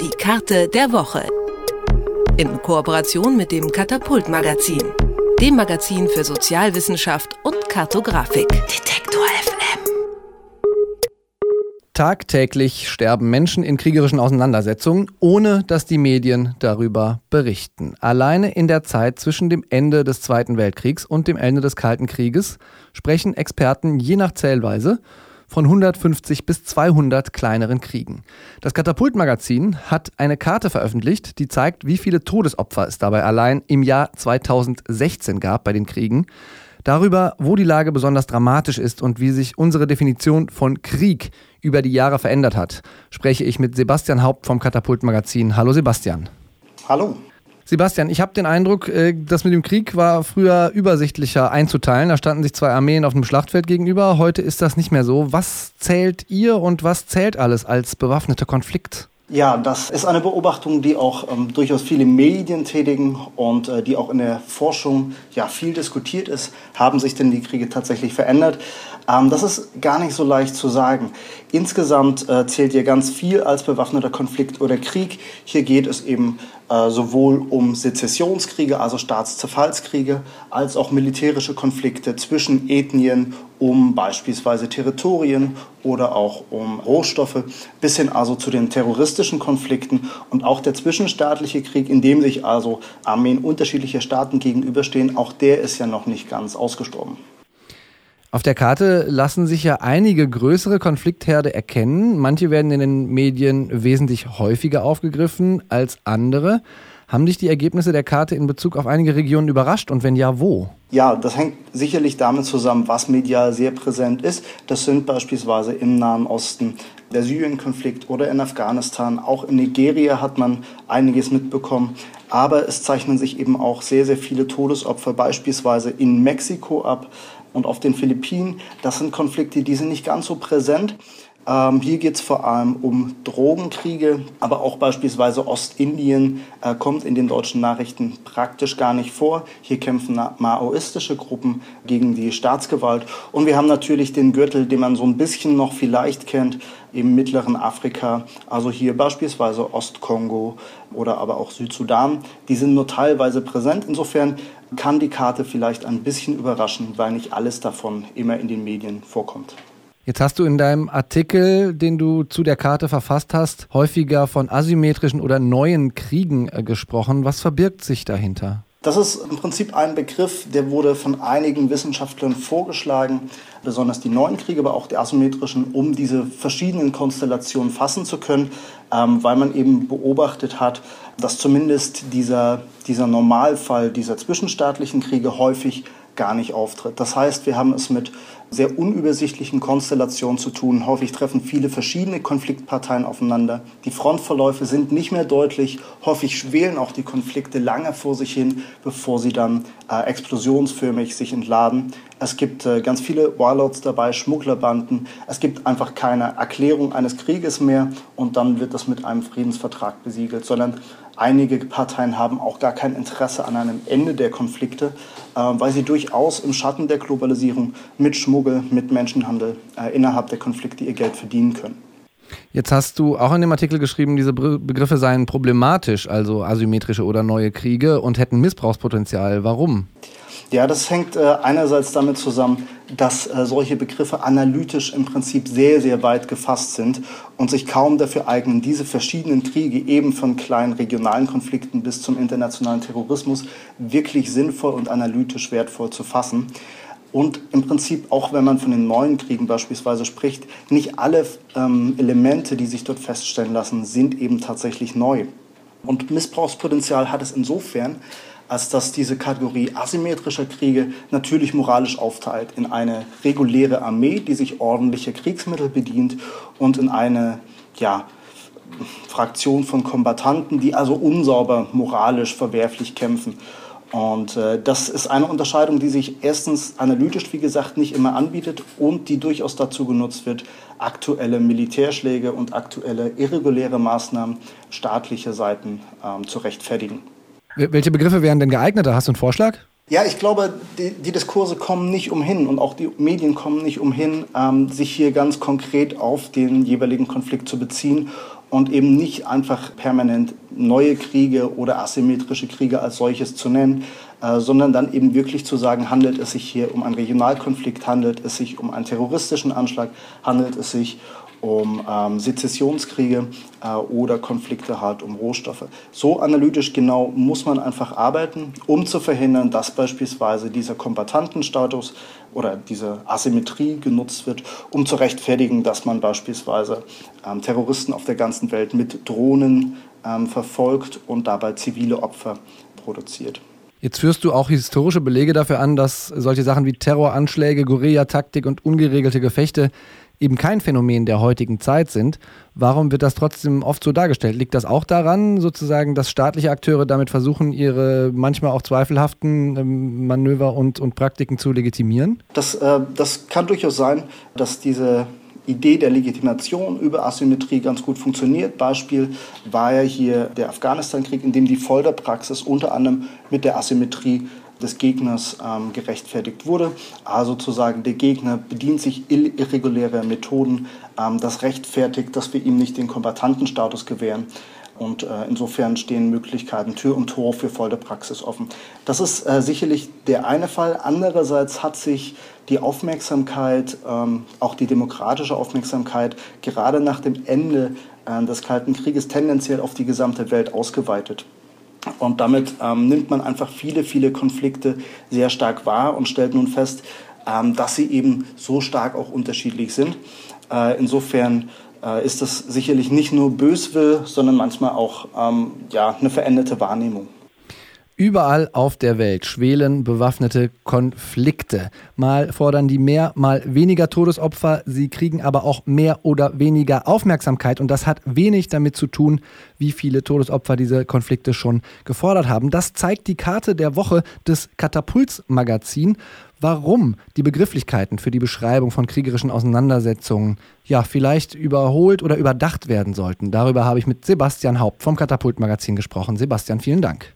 Die Karte der Woche. In Kooperation mit dem Katapult Magazin, dem Magazin für Sozialwissenschaft und Kartografik. Detektor FM. Tagtäglich sterben Menschen in kriegerischen Auseinandersetzungen, ohne dass die Medien darüber berichten. Alleine in der Zeit zwischen dem Ende des Zweiten Weltkriegs und dem Ende des Kalten Krieges sprechen Experten je nach Zählweise von 150 bis 200 kleineren Kriegen. Das Katapultmagazin hat eine Karte veröffentlicht, die zeigt, wie viele Todesopfer es dabei allein im Jahr 2016 gab bei den Kriegen. Darüber, wo die Lage besonders dramatisch ist und wie sich unsere Definition von Krieg über die Jahre verändert hat, spreche ich mit Sebastian Haupt vom Katapultmagazin. Hallo Sebastian. Hallo. Sebastian, ich habe den Eindruck, äh, das mit dem Krieg war früher übersichtlicher einzuteilen. Da standen sich zwei Armeen auf dem Schlachtfeld gegenüber. Heute ist das nicht mehr so. Was zählt ihr und was zählt alles als bewaffneter Konflikt? Ja, das ist eine Beobachtung, die auch ähm, durchaus viele Medien tätigen und äh, die auch in der Forschung ja viel diskutiert ist. Haben sich denn die Kriege tatsächlich verändert? Ähm, das ist gar nicht so leicht zu sagen. Insgesamt äh, zählt hier ganz viel als bewaffneter Konflikt oder Krieg. Hier geht es eben sowohl um Sezessionskriege, also Staatszerfallskriege, als auch militärische Konflikte zwischen Ethnien, um beispielsweise Territorien oder auch um Rohstoffe, bis hin also zu den terroristischen Konflikten und auch der zwischenstaatliche Krieg, in dem sich also Armeen unterschiedlicher Staaten gegenüberstehen, auch der ist ja noch nicht ganz ausgestorben. Auf der Karte lassen sich ja einige größere Konfliktherde erkennen. Manche werden in den Medien wesentlich häufiger aufgegriffen als andere. Haben dich die Ergebnisse der Karte in Bezug auf einige Regionen überrascht und wenn ja, wo? Ja, das hängt sicherlich damit zusammen, was medial sehr präsent ist. Das sind beispielsweise im Nahen Osten der Syrien-Konflikt oder in Afghanistan. Auch in Nigeria hat man einiges mitbekommen. Aber es zeichnen sich eben auch sehr, sehr viele Todesopfer beispielsweise in Mexiko ab und auf den Philippinen. Das sind Konflikte, die sind nicht ganz so präsent. Ähm, hier geht es vor allem um Drogenkriege, aber auch beispielsweise Ostindien äh, kommt in den deutschen Nachrichten praktisch gar nicht vor. Hier kämpfen maoistische Gruppen gegen die Staatsgewalt. Und wir haben natürlich den Gürtel, den man so ein bisschen noch vielleicht kennt, im mittleren Afrika, also hier beispielsweise Ostkongo oder aber auch Südsudan. Die sind nur teilweise präsent. Insofern kann die Karte vielleicht ein bisschen überraschen, weil nicht alles davon immer in den Medien vorkommt. Jetzt hast du in deinem Artikel, den du zu der Karte verfasst hast, häufiger von asymmetrischen oder neuen Kriegen äh, gesprochen. Was verbirgt sich dahinter? Das ist im Prinzip ein Begriff, der wurde von einigen Wissenschaftlern vorgeschlagen, besonders die neuen Kriege, aber auch die asymmetrischen, um diese verschiedenen Konstellationen fassen zu können, ähm, weil man eben beobachtet hat, dass zumindest dieser, dieser Normalfall dieser zwischenstaatlichen Kriege häufig gar nicht auftritt. Das heißt, wir haben es mit sehr unübersichtlichen Konstellationen zu tun. Häufig treffen viele verschiedene Konfliktparteien aufeinander. Die Frontverläufe sind nicht mehr deutlich. Häufig schwelen auch die Konflikte lange vor sich hin, bevor sie dann äh, explosionsförmig sich entladen. Es gibt äh, ganz viele Warlords dabei, Schmugglerbanden. Es gibt einfach keine Erklärung eines Krieges mehr und dann wird das mit einem Friedensvertrag besiegelt, sondern einige Parteien haben auch gar kein Interesse an einem Ende der Konflikte, äh, weil sie durchaus im Schatten der Globalisierung mit Schmuggel, mit Menschenhandel äh, innerhalb der Konflikte ihr Geld verdienen können. Jetzt hast du auch in dem Artikel geschrieben, diese Begriffe seien problematisch, also asymmetrische oder neue Kriege und hätten Missbrauchspotenzial. Warum? Ja, das hängt äh, einerseits damit zusammen, dass äh, solche Begriffe analytisch im Prinzip sehr, sehr weit gefasst sind und sich kaum dafür eignen, diese verschiedenen Kriege eben von kleinen regionalen Konflikten bis zum internationalen Terrorismus wirklich sinnvoll und analytisch wertvoll zu fassen. Und im Prinzip, auch wenn man von den neuen Kriegen beispielsweise spricht, nicht alle ähm, Elemente, die sich dort feststellen lassen, sind eben tatsächlich neu. Und Missbrauchspotenzial hat es insofern, als dass diese Kategorie asymmetrischer Kriege natürlich moralisch aufteilt in eine reguläre Armee, die sich ordentlicher Kriegsmittel bedient und in eine ja, Fraktion von Kombattanten, die also unsauber moralisch verwerflich kämpfen. Und äh, das ist eine Unterscheidung, die sich erstens analytisch, wie gesagt, nicht immer anbietet und die durchaus dazu genutzt wird, aktuelle Militärschläge und aktuelle irreguläre Maßnahmen staatlicher Seiten ähm, zu rechtfertigen. Welche Begriffe wären denn geeigneter? Hast du einen Vorschlag? Ja, ich glaube, die, die, Diskurse kommen nicht umhin und auch die Medien kommen nicht umhin, ähm, sich hier ganz konkret auf den jeweiligen Konflikt zu beziehen und eben nicht einfach permanent neue Kriege oder asymmetrische Kriege als solches zu nennen, äh, sondern dann eben wirklich zu sagen, handelt es sich hier um einen Regionalkonflikt, handelt es sich um einen terroristischen Anschlag, handelt es sich um ähm, Sezessionskriege äh, oder Konflikte halt um Rohstoffe. So analytisch genau muss man einfach arbeiten, um zu verhindern, dass beispielsweise dieser Kombatantenstatus oder diese Asymmetrie genutzt wird, um zu rechtfertigen, dass man beispielsweise ähm, Terroristen auf der ganzen Welt mit Drohnen ähm, verfolgt und dabei zivile Opfer produziert. Jetzt führst du auch historische Belege dafür an, dass solche Sachen wie Terroranschläge, Guerillataktik und ungeregelte Gefechte eben kein Phänomen der heutigen Zeit sind. Warum wird das trotzdem oft so dargestellt? Liegt das auch daran, sozusagen, dass staatliche Akteure damit versuchen, ihre manchmal auch zweifelhaften ähm, Manöver und, und Praktiken zu legitimieren? Das, äh, das kann durchaus sein, dass diese Idee der Legitimation über Asymmetrie ganz gut funktioniert. Beispiel war ja hier der Afghanistan-Krieg, in dem die Folterpraxis unter anderem mit der Asymmetrie des Gegners ähm, gerechtfertigt wurde. Also sozusagen der Gegner bedient sich irregulärer Methoden, ähm, das rechtfertigt, dass wir ihm nicht den Kombatantenstatus gewähren. Und äh, insofern stehen Möglichkeiten Tür und Tor für Folterpraxis offen. Das ist äh, sicherlich der eine Fall. Andererseits hat sich die Aufmerksamkeit, ähm, auch die demokratische Aufmerksamkeit, gerade nach dem Ende äh, des Kalten Krieges tendenziell auf die gesamte Welt ausgeweitet. Und damit ähm, nimmt man einfach viele, viele Konflikte sehr stark wahr und stellt nun fest, ähm, dass sie eben so stark auch unterschiedlich sind. Äh, insofern äh, ist das sicherlich nicht nur Böswill, sondern manchmal auch ähm, ja, eine veränderte Wahrnehmung. Überall auf der Welt schwelen bewaffnete Konflikte. Mal fordern die mehr, mal weniger Todesopfer, sie kriegen aber auch mehr oder weniger Aufmerksamkeit und das hat wenig damit zu tun, wie viele Todesopfer diese Konflikte schon gefordert haben. Das zeigt die Karte der Woche des Katapults-Magazin, warum die Begrifflichkeiten für die Beschreibung von kriegerischen Auseinandersetzungen ja vielleicht überholt oder überdacht werden sollten. Darüber habe ich mit Sebastian Haupt vom Katapult-Magazin gesprochen. Sebastian, vielen Dank.